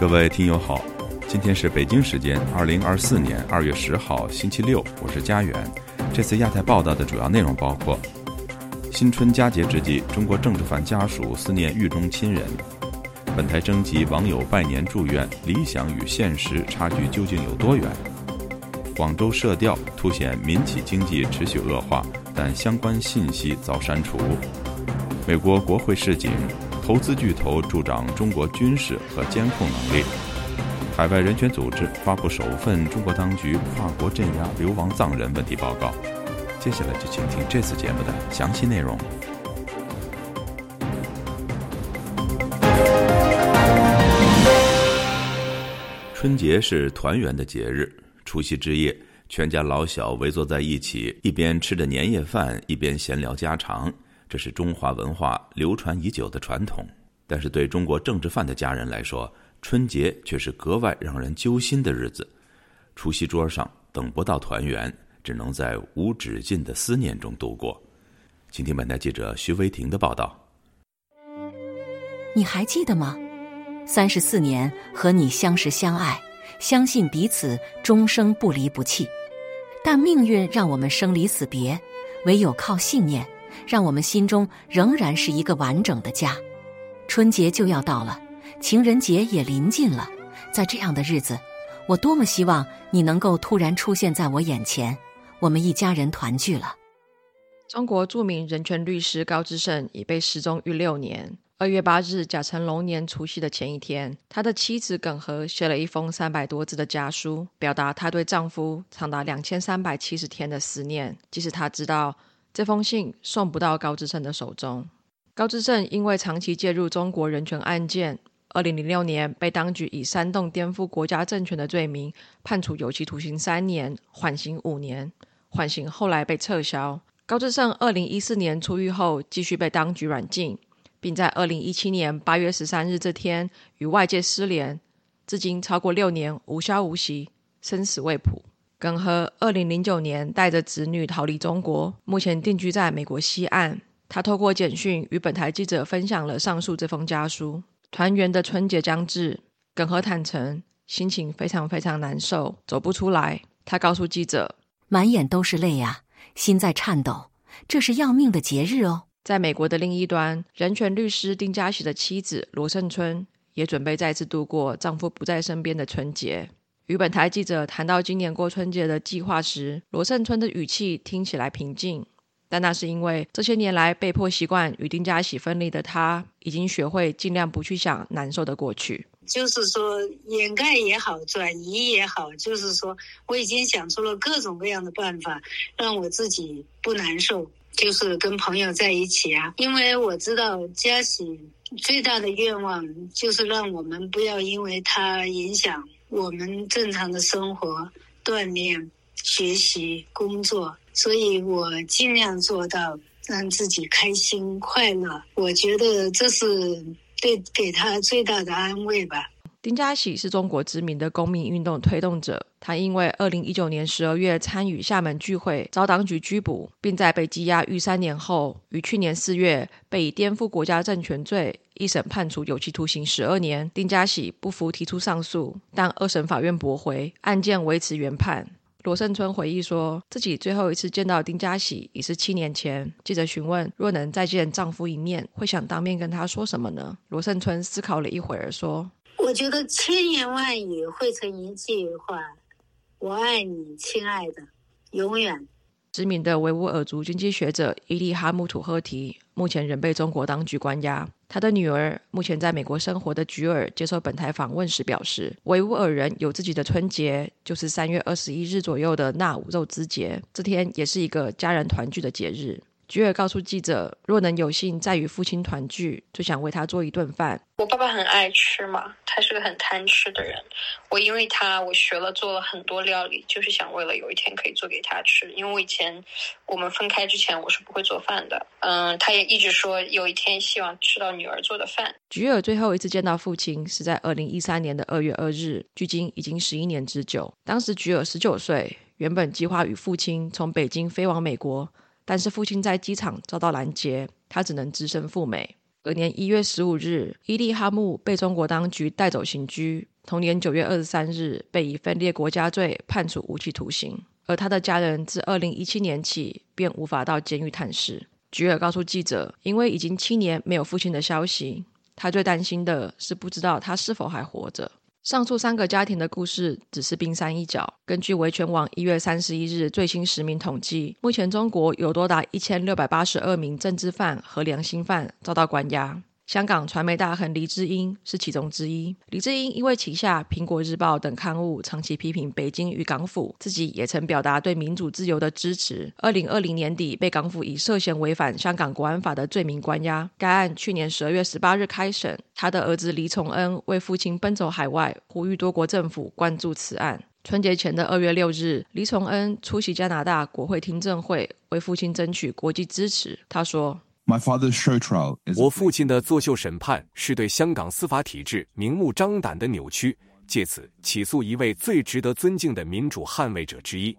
各位听友好，今天是北京时间二零二四年二月十号星期六，我是佳远。这次亚太报道的主要内容包括：新春佳节之际，中国政治犯家属思念狱中亲人；本台征集网友拜年祝愿，理想与现实差距究竟有多远？广州社调凸显民企经济持续恶化，但相关信息遭删除。美国国会示警。投资巨头助长中国军事和监控能力。海外人权组织发布首份中国当局跨国镇压流亡藏人问题报告。接下来就请听这次节目的详细内容。春节是团圆的节日，除夕之夜，全家老小围坐在一起，一边吃着年夜饭，一边闲聊家常。这是中华文化流传已久的传统，但是对中国政治犯的家人来说，春节却是格外让人揪心的日子。除夕桌上等不到团圆，只能在无止境的思念中度过。请听本台记者徐维婷的报道。你还记得吗？三十四年和你相识相爱，相信彼此终生不离不弃，但命运让我们生离死别，唯有靠信念。让我们心中仍然是一个完整的家。春节就要到了，情人节也临近了，在这样的日子，我多么希望你能够突然出现在我眼前，我们一家人团聚了。中国著名人权律师高志胜已被失踪逾六年。二月八日，甲辰龙年除夕的前一天，他的妻子耿和写了一封三百多字的家书，表达她对丈夫长达两千三百七十天的思念，即使她知道。这封信送不到高志胜的手中。高志胜因为长期介入中国人权案件，二零零六年被当局以煽动颠覆国家政权的罪名判处有期徒刑三年，缓刑五年。缓刑后来被撤销。高志胜二零一四年出狱后，继续被当局软禁，并在二零一七年八月十三日这天与外界失联，至今超过六年无消无息，生死未卜。耿和二零零九年带着子女逃离中国，目前定居在美国西岸。他透过简讯与本台记者分享了上述这封家书。团圆的春节将至，耿和坦诚心情非常非常难受，走不出来。他告诉记者：“满眼都是泪啊，心在颤抖。这是要命的节日哦。”在美国的另一端，人权律师丁家喜的妻子罗胜春也准备再次度过丈夫不在身边的春节。与本台记者谈到今年过春节的计划时，罗胜春的语气听起来平静，但那是因为这些年来被迫习惯与丁家喜分离的他，已经学会尽量不去想难受的过去。就是说，掩盖也好，转移也好，就是说，我已经想出了各种各样的办法，让我自己不难受。就是跟朋友在一起啊，因为我知道嘉喜最大的愿望就是让我们不要因为他影响。我们正常的生活、锻炼、学习、工作，所以我尽量做到让自己开心快乐。我觉得这是对给他最大的安慰吧。丁家喜是中国知名的公民运动推动者。他因为二零一九年十二月参与厦门聚会遭当局拘捕，并在被羁押逾三年后，于去年四月被以颠覆国家政权罪一审判处有期徒刑十二年。丁家喜不服提出上诉，但二审法院驳回，案件维持原判。罗胜春回忆说，自己最后一次见到丁家喜已是七年前。记者询问，若能再见丈夫一面，会想当面跟他说什么呢？罗胜春思考了一会儿说。我觉得千言万语汇成一句话：“我爱你，亲爱的，永远。”知名的维吾尔族经济学者伊利哈木土赫提目前仍被中国当局关押。他的女儿目前在美国生活的菊儿接受本台访问时表示：“维吾尔人有自己的春节，就是三月二十一日左右的纳吾肉孜节，这天也是一个家人团聚的节日。”菊儿告诉记者：“若能有幸再与父亲团聚，就想为他做一顿饭。我爸爸很爱吃嘛，他是个很贪吃的人。我因为他，我学了做了很多料理，就是想为了有一天可以做给他吃。因为我以前我们分开之前，我是不会做饭的。嗯，他也一直说有一天希望吃到女儿做的饭。”菊儿最后一次见到父亲是在二零一三年的二月二日，距今已经十一年之久。当时菊儿十九岁，原本计划与父亲从北京飞往美国。但是父亲在机场遭到拦截，他只能只身赴美。隔年一月十五日，伊利哈木被中国当局带走刑拘。同年九月二十三日，被以分裂国家罪判处无期徒刑。而他的家人自二零一七年起便无法到监狱探视。菊尔告诉记者，因为已经七年没有父亲的消息，他最担心的是不知道他是否还活着。上述三个家庭的故事只是冰山一角。根据维权网一月三十一日最新实名统计，目前中国有多达一千六百八十二名政治犯和良心犯遭到关押。香港传媒大亨黎智英是其中之一。黎智英因为旗下《苹果日报》等刊物长期批评北京与港府，自己也曾表达对民主自由的支持。二零二零年底被港府以涉嫌违反香港国安法的罪名关押。该案去年十二月十八日开审，他的儿子黎崇恩为父亲奔走海外，呼吁多国政府关注此案。春节前的二月六日，黎崇恩出席加拿大国会听证会，为父亲争取国际支持。他说。我父亲的作秀审判是对香港司法体制明目张胆的扭曲，借此起诉一位最值得尊敬的民主捍卫者之一。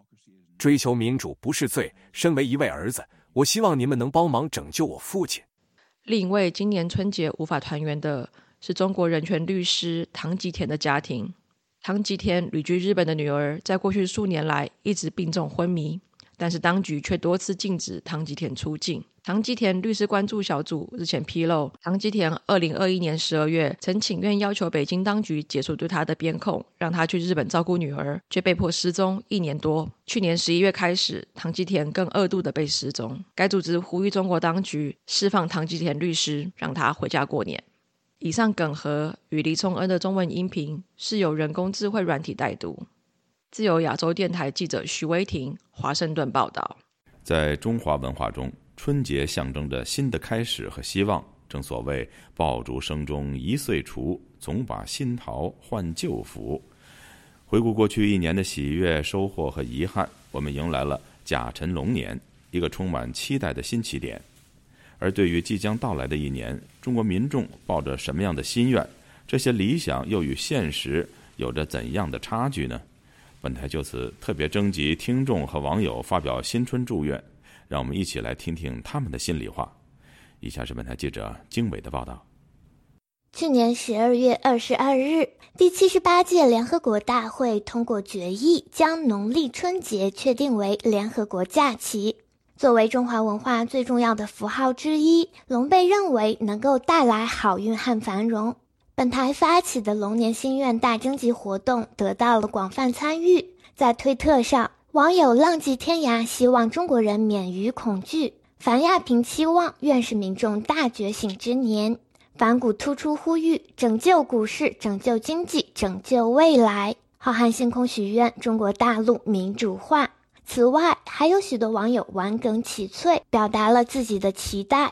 追求民主不是罪。身为一位儿子，我希望你们能帮忙拯救我父亲。另一位今年春节无法团圆的是中国人权律师唐吉田的家庭。唐吉田旅居日本的女儿在过去数年来一直病重昏迷。但是当局却多次禁止唐吉田出境。唐吉田律师关注小组日前披露，唐吉田二零二一年十二月曾请愿要求北京当局解除对他的边控，让他去日本照顾女儿，却被迫失踪一年多。去年十一月开始，唐吉田更二度的被失踪。该组织呼吁中国当局释放唐吉田律师，让他回家过年。以上梗和与黎聪恩的中文音频是由人工智慧软体代读。自由亚洲电台记者徐威婷华盛顿报道：在中华文化中，春节象征着新的开始和希望。正所谓“爆竹声中一岁除，总把新桃换旧符”。回顾过去一年的喜悦、收获和遗憾，我们迎来了甲辰龙年，一个充满期待的新起点。而对于即将到来的一年，中国民众抱着什么样的心愿？这些理想又与现实有着怎样的差距呢？本台就此特别征集听众和网友发表新春祝愿，让我们一起来听听他们的心里话。以下是本台记者经纬的报道。去年十二月二十二日，第七十八届联合国大会通过决议，将农历春节确定为联合国假期。作为中华文化最重要的符号之一，龙被认为能够带来好运和繁荣。本台发起的龙年心愿大征集活动得到了广泛参与。在推特上，网友浪迹天涯，希望中国人免于恐惧；樊亚平期望愿是民众大觉醒之年；反骨突出呼吁拯救股市、拯救经济、拯救未来；浩瀚星空许愿中国大陆民主化。此外，还有许多网友玩梗起翠，表达了自己的期待。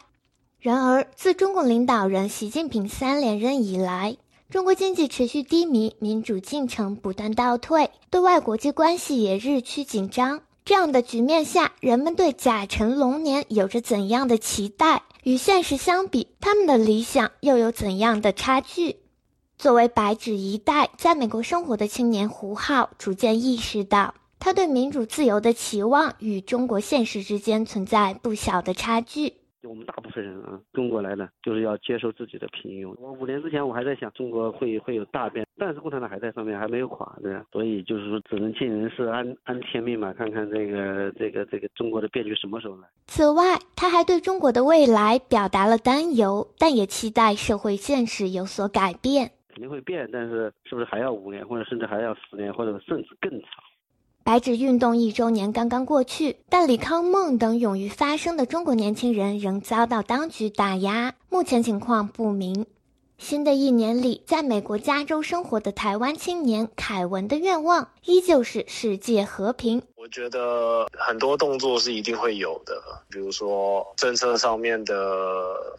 然而，自中共领导人习近平三连任以来，中国经济持续低迷，民主进程不断倒退，对外国际关系也日趋紧张。这样的局面下，人们对甲辰龙年有着怎样的期待？与现实相比，他们的理想又有怎样的差距？作为白纸一代，在美国生活的青年胡浩逐渐意识到，他对民主自由的期望与中国现实之间存在不小的差距。我们大部分人啊，中国来的就是要接受自己的平庸。我五年之前我还在想中国会会有大变，但是共产党还在上面，还没有垮，对吧？所以就是说，只能尽人事，安安天命嘛，看看这个这个这个中国的变局什么时候来。此外，他还对中国的未来表达了担忧，但也期待社会现实有所改变。肯定会变，但是是不是还要五年，或者甚至还要十年，或者甚至更长？白纸运动一周年刚刚过去，但李康梦等勇于发声的中国年轻人仍遭到当局打压，目前情况不明。新的一年里，在美国加州生活的台湾青年凯文的愿望依旧是世界和平。我觉得很多动作是一定会有的，比如说政策上面的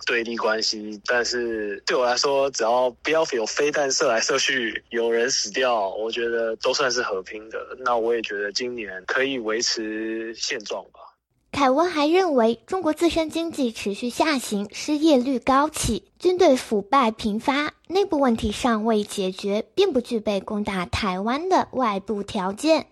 对立关系。但是对我来说，只要不要有飞弹射来射去，有人死掉，我觉得都算是和平的。那我也觉得今年可以维持现状吧。凯文还认为，中国自身经济持续下行，失业率高企，军队腐败频发，内部问题尚未解决，并不具备攻打台湾的外部条件。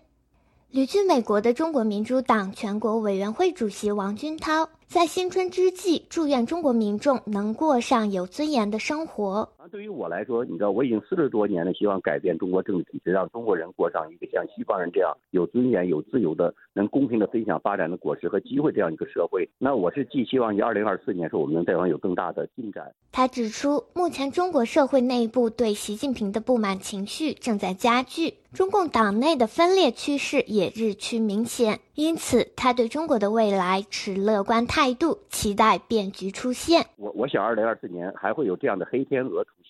旅居美国的中国民主党全国委员会主席王军涛在新春之际，祝愿中国民众能过上有尊严的生活。对于我来说，你知道，我已经四十多年了，希望改变中国政治体制，让中国人过上一个像西方人这样有尊严、有自由的、能公平的分享发展的果实和机会这样一个社会。那我是寄希望于二零二四年，说我们能在往有更大的进展。他指出，目前中国社会内部对习近平的不满情绪正在加剧。中共党内的分裂趋势也日趋明显，因此他对中国的未来持乐观态度，期待变局出现。我我想，二零二四年还会有这样的黑天鹅出现。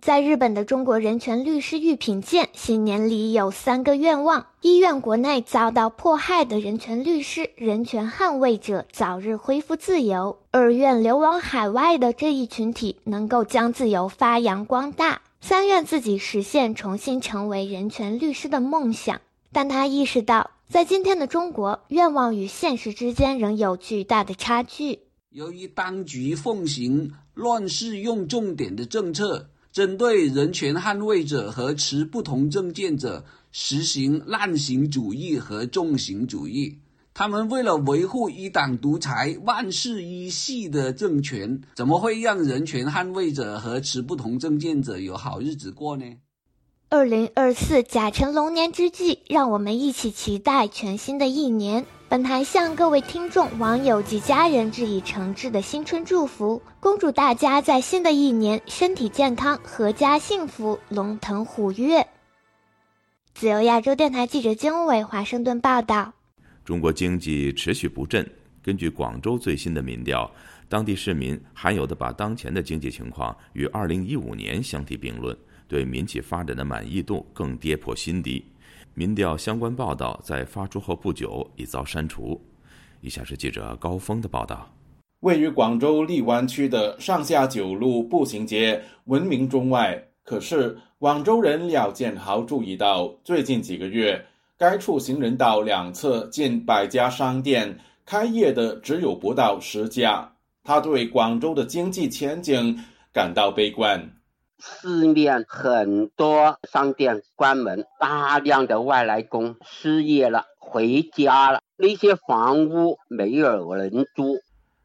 在日本的中国人权律师玉品健，新年里有三个愿望：一愿国内遭到迫害的人权律师、人权捍卫者早日恢复自由；二愿流亡海外的这一群体能够将自由发扬光大。三愿自己实现重新成为人权律师的梦想，但他意识到，在今天的中国，愿望与现实之间仍有巨大的差距。由于当局奉行乱世用重点的政策，针对人权捍卫者和持不同政见者实行滥刑主义和重刑主义。他们为了维护一党独裁、万世一系的政权，怎么会让人权捍卫者和持不同政见者有好日子过呢？二零二四甲辰龙年之际，让我们一起期待全新的一年。本台向各位听众、网友及家人致以诚挚的新春祝福，恭祝大家在新的一年身体健康、阖家幸福、龙腾虎跃。自由亚洲电台记者金伟华盛顿报道。中国经济持续不振。根据广州最新的民调，当地市民罕有的把当前的经济情况与2015年相提并论，对民企发展的满意度更跌破新低。民调相关报道在发出后不久已遭删除。以下是记者高峰的报道：位于广州荔湾区的上下九路步行街闻名中外，可是广州人廖建豪注意到，最近几个月。该处行人道两侧近百家商店，开业的只有不到十家。他对广州的经济前景感到悲观。市面很多商店关门，大量的外来工失业了，回家了。那些房屋没有人租。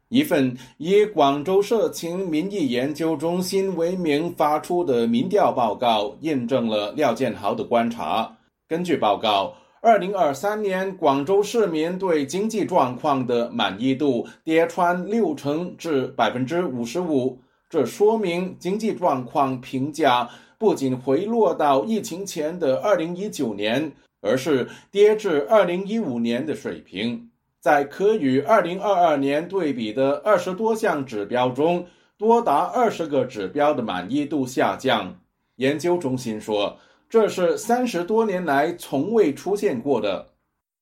一份以广州社情民意研究中心为名发出的民调报告，印证了廖建豪的观察。根据报告。二零二三年，广州市民对经济状况的满意度跌穿六成至百分之五十五，这说明经济状况评价不仅回落到疫情前的二零一九年，而是跌至二零一五年的水平。在可与二零二二年对比的二十多项指标中，多达二十个指标的满意度下降。研究中心说。这是三十多年来从未出现过的。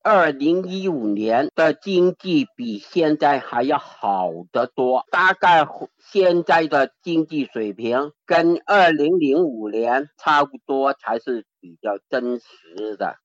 二零一五年的经济比现在还要好得多，大概现在的经济水平跟二零零五年差不多才是比较真实的。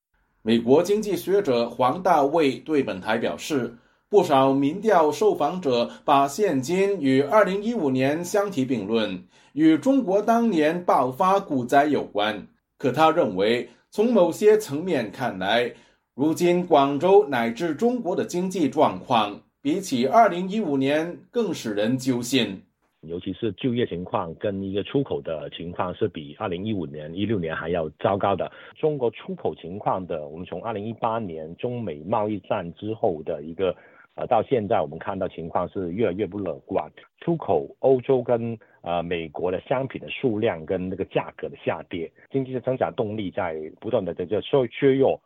美国经济学者黄大卫对本台表示，不少民调受访者把现今与二零一五年相提并论，与中国当年爆发股灾有关。可他认为，从某些层面看来，如今广州乃至中国的经济状况，比起二零一五年更使人揪心。尤其是就业情况跟一个出口的情况，是比二零一五年、一六年还要糟糕的。中国出口情况的，我们从二零一八年中美贸易战之后的一个。呃，到现在我们看到情况是越来越不乐观，出口欧洲跟呃美国的商品的数量跟那个价格的下跌，经济的增长动力在不断的在这削削弱。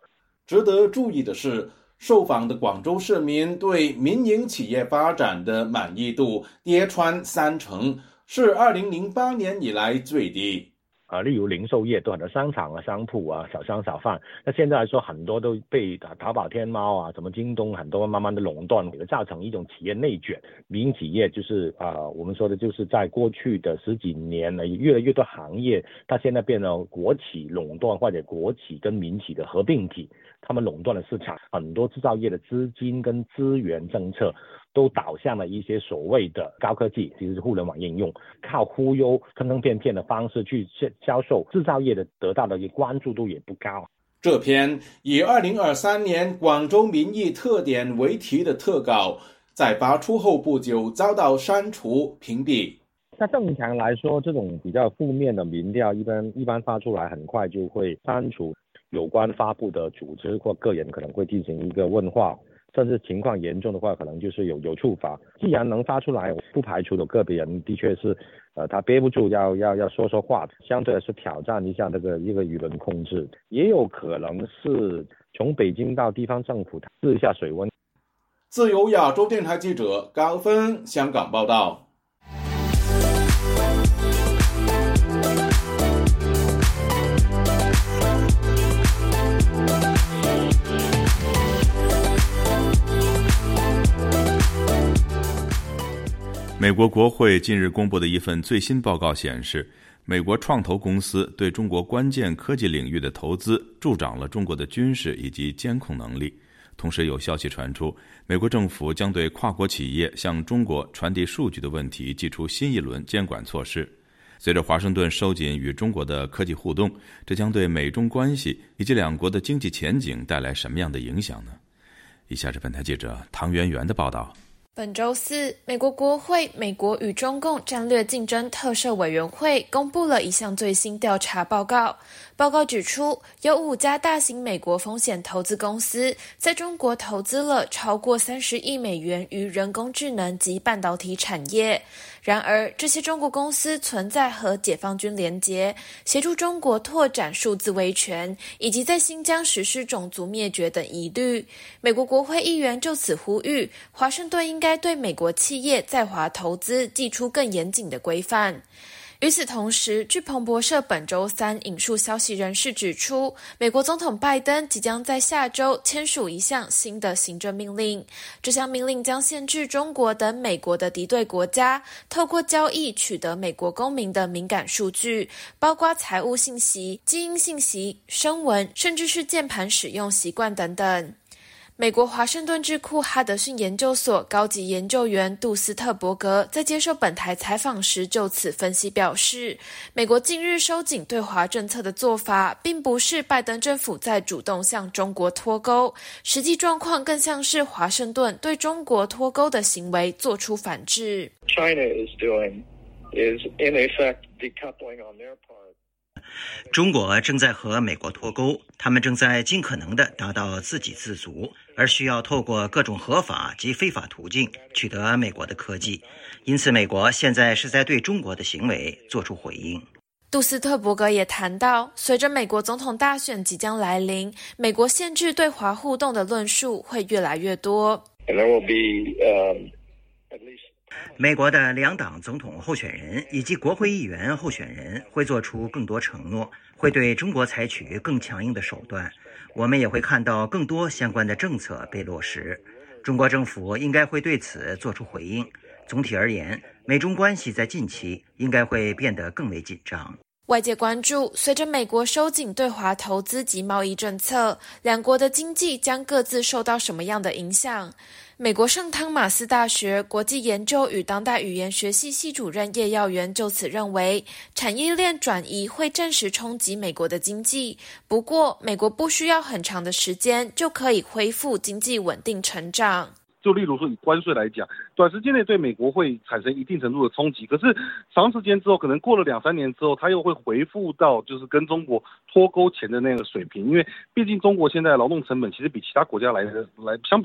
值得注意的是，受访的广州市民对民营企业发展的满意度跌穿三成，是二零零八年以来最低。啊，例如零售业，都很多商场啊、商铺啊、小商小贩，那现在来说，很多都被淘宝、天猫啊、什么京东，很多慢慢的垄断，给造成一种企业内卷。民营企业就是啊，我们说的就是在过去的十几年呢，越来越多行业，它现在变成国企垄断或者国企跟民企的合并体，他们垄断了市场，很多制造业的资金跟资源政策。都导向了一些所谓的高科技，其实是互联网应用，靠忽悠、坑坑骗骗的方式去销销售，制造业的得到的一个关注度也不高。这篇以“二零二三年广州民意特点”为题的特稿，在发出后不久遭到删除屏蔽。那正常来说，这种比较负面的民调，一般一般发出来很快就会删除。有关发布的组织或个人可能会进行一个问话，甚至情况严重的话，可能就是有有处罚。既然能发出来，不排除有个别人的确是，呃，他憋不住要要要说说话，相对来说挑战一下这个一个舆论控制，也有可能是从北京到地方政府试一下水温。自由亚洲电台记者高分香港报道。美国国会近日公布的一份最新报告显示，美国创投公司对中国关键科技领域的投资助长了中国的军事以及监控能力。同时，有消息传出，美国政府将对跨国企业向中国传递数据的问题寄出新一轮监管措施。随着华盛顿收紧与中国的科技互动，这将对美中关系以及两国的经济前景带来什么样的影响呢？以下是本台记者唐媛媛的报道。本周四，美国国会美国与中共战略竞争特设委员会公布了一项最新调查报告。报告指出，有五家大型美国风险投资公司在中国投资了超过三十亿美元于人工智能及半导体产业。然而，这些中国公司存在和解放军连结、协助中国拓展数字威权，以及在新疆实施种族灭绝等疑虑。美国国会议员就此呼吁，华盛顿应该对美国企业在华投资寄出更严谨的规范。与此同时，据彭博社本周三引述消息人士指出，美国总统拜登即将在下周签署一项新的行政命令。这项命令将限制中国等美国的敌对国家透过交易取得美国公民的敏感数据，包括财务信息、基因信息、声纹，甚至是键盘使用习惯等等。美国华盛顿智库哈德逊研究所高级研究员杜斯特伯格在接受本台采访时就此分析表示，美国近日收紧对华政策的做法，并不是拜登政府在主动向中国脱钩，实际状况更像是华盛顿对中国脱钩的行为做出反制。China is doing is in effect decoupling on their part. 中国正在和美国脱钩，他们正在尽可能地达到自给自足，而需要透过各种合法及非法途径取得美国的科技。因此，美国现在是在对中国的行为做出回应。杜斯特伯格也谈到，随着美国总统大选即将来临，美国限制对华互动的论述会越来越多。美国的两党总统候选人以及国会议员候选人会做出更多承诺，会对中国采取更强硬的手段。我们也会看到更多相关的政策被落实。中国政府应该会对此做出回应。总体而言，美中关系在近期应该会变得更为紧张。外界关注，随着美国收紧对华投资及贸易政策，两国的经济将各自受到什么样的影响？美国圣汤马斯大学国际研究与当代语言学系系主任叶耀元就此认为，产业链转移会暂时冲击美国的经济，不过美国不需要很长的时间就可以恢复经济稳定成长。就例如说以关税来讲，短时间内对美国会产生一定程度的冲击，可是长时间之后，可能过了两三年之后，它又会回复到就是跟中国脱钩前的那个水平，因为毕竟中国现在劳动成本其实比其他国家来的来相比。